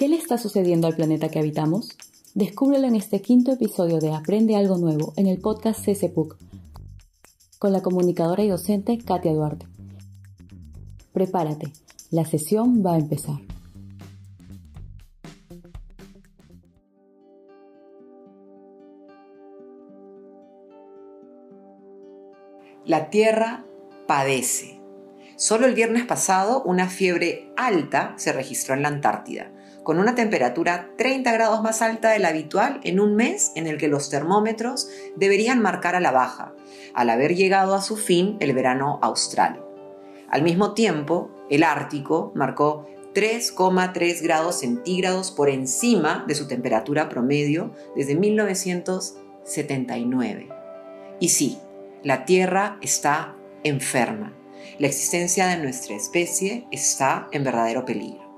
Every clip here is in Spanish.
¿Qué le está sucediendo al planeta que habitamos? Descúbrelo en este quinto episodio de Aprende algo nuevo en el podcast CCPUC con la comunicadora y docente Katia Duarte. Prepárate, la sesión va a empezar. La Tierra padece. Solo el viernes pasado una fiebre alta se registró en la Antártida, con una temperatura 30 grados más alta de la habitual en un mes en el que los termómetros deberían marcar a la baja, al haber llegado a su fin el verano austral. Al mismo tiempo, el Ártico marcó 3,3 grados centígrados por encima de su temperatura promedio desde 1979. Y sí, la Tierra está enferma. La existencia de nuestra especie está en verdadero peligro.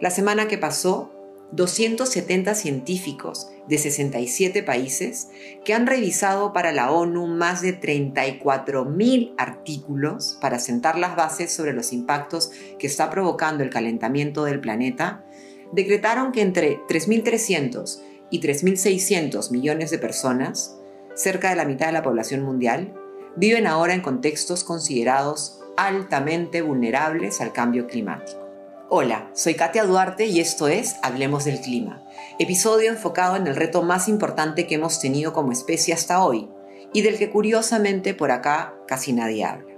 La semana que pasó, 270 científicos de 67 países que han revisado para la ONU más de 34.000 artículos para sentar las bases sobre los impactos que está provocando el calentamiento del planeta, decretaron que entre 3.300 y 3.600 millones de personas, cerca de la mitad de la población mundial, viven ahora en contextos considerados altamente vulnerables al cambio climático. Hola, soy Katia Duarte y esto es Hablemos del Clima, episodio enfocado en el reto más importante que hemos tenido como especie hasta hoy y del que curiosamente por acá casi nadie habla.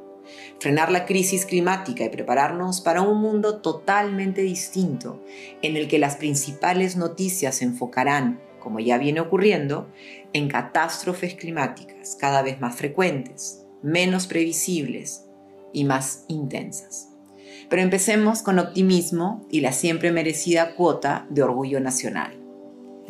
Frenar la crisis climática y prepararnos para un mundo totalmente distinto en el que las principales noticias se enfocarán, como ya viene ocurriendo, en catástrofes climáticas cada vez más frecuentes, menos previsibles y más intensas. Pero empecemos con optimismo y la siempre merecida cuota de orgullo nacional.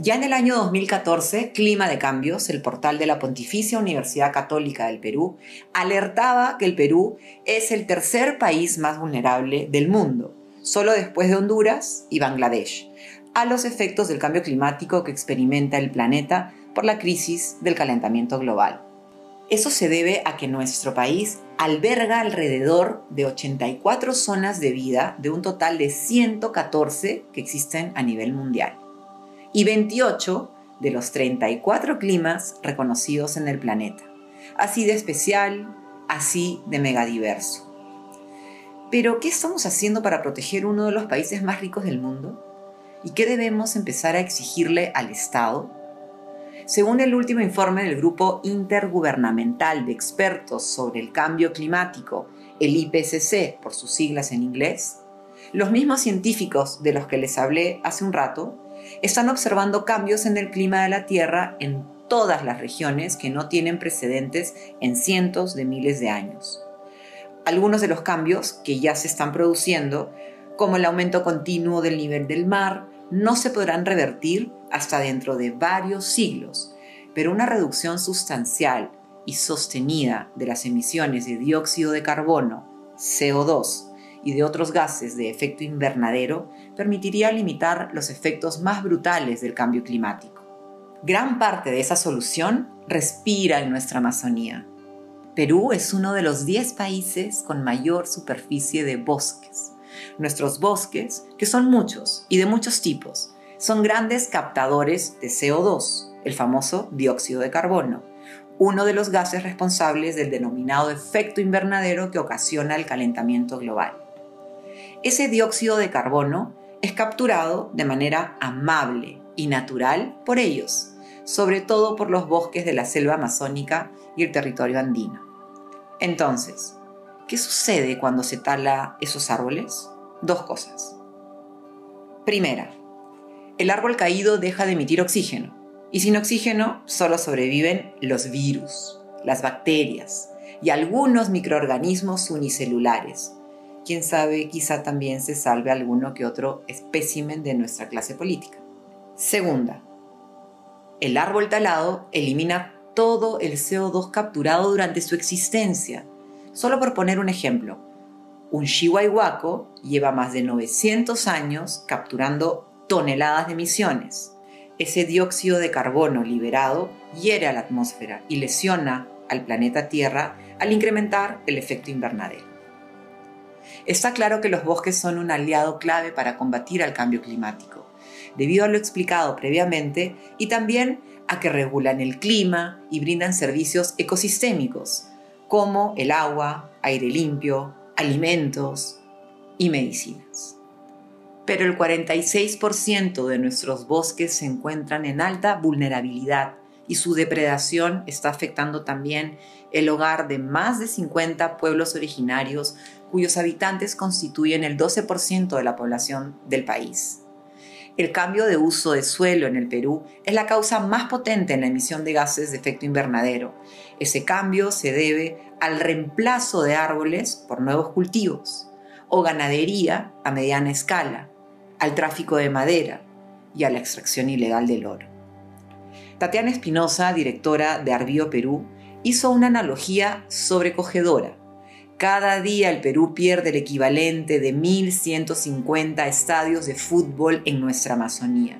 Ya en el año 2014, Clima de Cambios, el portal de la Pontificia Universidad Católica del Perú, alertaba que el Perú es el tercer país más vulnerable del mundo, solo después de Honduras y Bangladesh, a los efectos del cambio climático que experimenta el planeta por la crisis del calentamiento global. Eso se debe a que nuestro país alberga alrededor de 84 zonas de vida de un total de 114 que existen a nivel mundial y 28 de los 34 climas reconocidos en el planeta. Así de especial, así de megadiverso. Pero, ¿qué estamos haciendo para proteger uno de los países más ricos del mundo? ¿Y qué debemos empezar a exigirle al Estado? Según el último informe del Grupo Intergubernamental de Expertos sobre el Cambio Climático, el IPCC por sus siglas en inglés, los mismos científicos de los que les hablé hace un rato están observando cambios en el clima de la Tierra en todas las regiones que no tienen precedentes en cientos de miles de años. Algunos de los cambios que ya se están produciendo, como el aumento continuo del nivel del mar, no se podrán revertir hasta dentro de varios siglos, pero una reducción sustancial y sostenida de las emisiones de dióxido de carbono, CO2 y de otros gases de efecto invernadero permitiría limitar los efectos más brutales del cambio climático. Gran parte de esa solución respira en nuestra Amazonía. Perú es uno de los 10 países con mayor superficie de bosques. Nuestros bosques, que son muchos y de muchos tipos, son grandes captadores de CO2, el famoso dióxido de carbono, uno de los gases responsables del denominado efecto invernadero que ocasiona el calentamiento global. Ese dióxido de carbono es capturado de manera amable y natural por ellos, sobre todo por los bosques de la selva amazónica y el territorio andino. Entonces, ¿qué sucede cuando se tala esos árboles? Dos cosas. Primera, el árbol caído deja de emitir oxígeno. Y sin oxígeno solo sobreviven los virus, las bacterias y algunos microorganismos unicelulares. Quién sabe, quizá también se salve alguno que otro espécimen de nuestra clase política. Segunda, el árbol talado elimina todo el CO2 capturado durante su existencia. Solo por poner un ejemplo, un chihuahuaco lleva más de 900 años capturando toneladas de emisiones. Ese dióxido de carbono liberado hiere a la atmósfera y lesiona al planeta Tierra al incrementar el efecto invernadero. Está claro que los bosques son un aliado clave para combatir al cambio climático, debido a lo explicado previamente, y también a que regulan el clima y brindan servicios ecosistémicos, como el agua, aire limpio, alimentos y medicinas. Pero el 46% de nuestros bosques se encuentran en alta vulnerabilidad y su depredación está afectando también el hogar de más de 50 pueblos originarios cuyos habitantes constituyen el 12% de la población del país. El cambio de uso de suelo en el Perú es la causa más potente en la emisión de gases de efecto invernadero. Ese cambio se debe al reemplazo de árboles por nuevos cultivos o ganadería a mediana escala, al tráfico de madera y a la extracción ilegal del oro. Tatiana Espinosa, directora de Arbío Perú, hizo una analogía sobrecogedora. Cada día el Perú pierde el equivalente de 1.150 estadios de fútbol en nuestra Amazonía.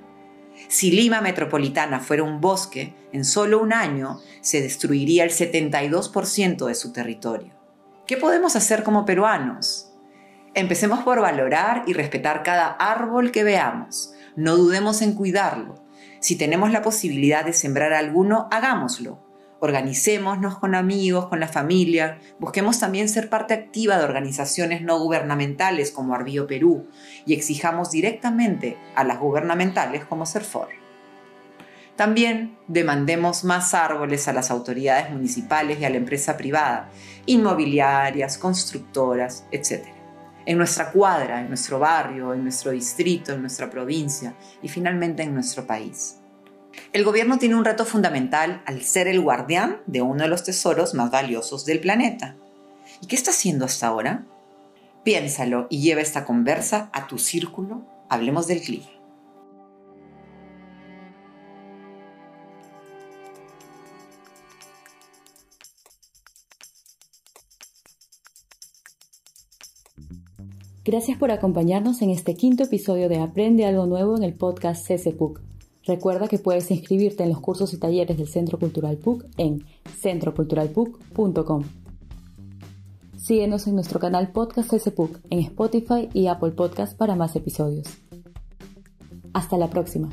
Si Lima Metropolitana fuera un bosque, en solo un año se destruiría el 72% de su territorio. ¿Qué podemos hacer como peruanos? Empecemos por valorar y respetar cada árbol que veamos. No dudemos en cuidarlo si tenemos la posibilidad de sembrar alguno, hagámoslo. Organicémonos con amigos, con la familia, busquemos también ser parte activa de organizaciones no gubernamentales como Arbío Perú y exijamos directamente a las gubernamentales como Serfor. También demandemos más árboles a las autoridades municipales y a la empresa privada, inmobiliarias, constructoras, etc. En nuestra cuadra, en nuestro barrio, en nuestro distrito, en nuestra provincia y finalmente en nuestro país. El gobierno tiene un reto fundamental al ser el guardián de uno de los tesoros más valiosos del planeta. ¿Y qué está haciendo hasta ahora? Piénsalo y lleva esta conversa a tu círculo. Hablemos del clima. Gracias por acompañarnos en este quinto episodio de Aprende algo nuevo en el podcast CCPUC. Recuerda que puedes inscribirte en los cursos y talleres del Centro Cultural PUC en centroculturalpuc.com. Síguenos en nuestro canal Podcast CCPUC en Spotify y Apple Podcast para más episodios. Hasta la próxima.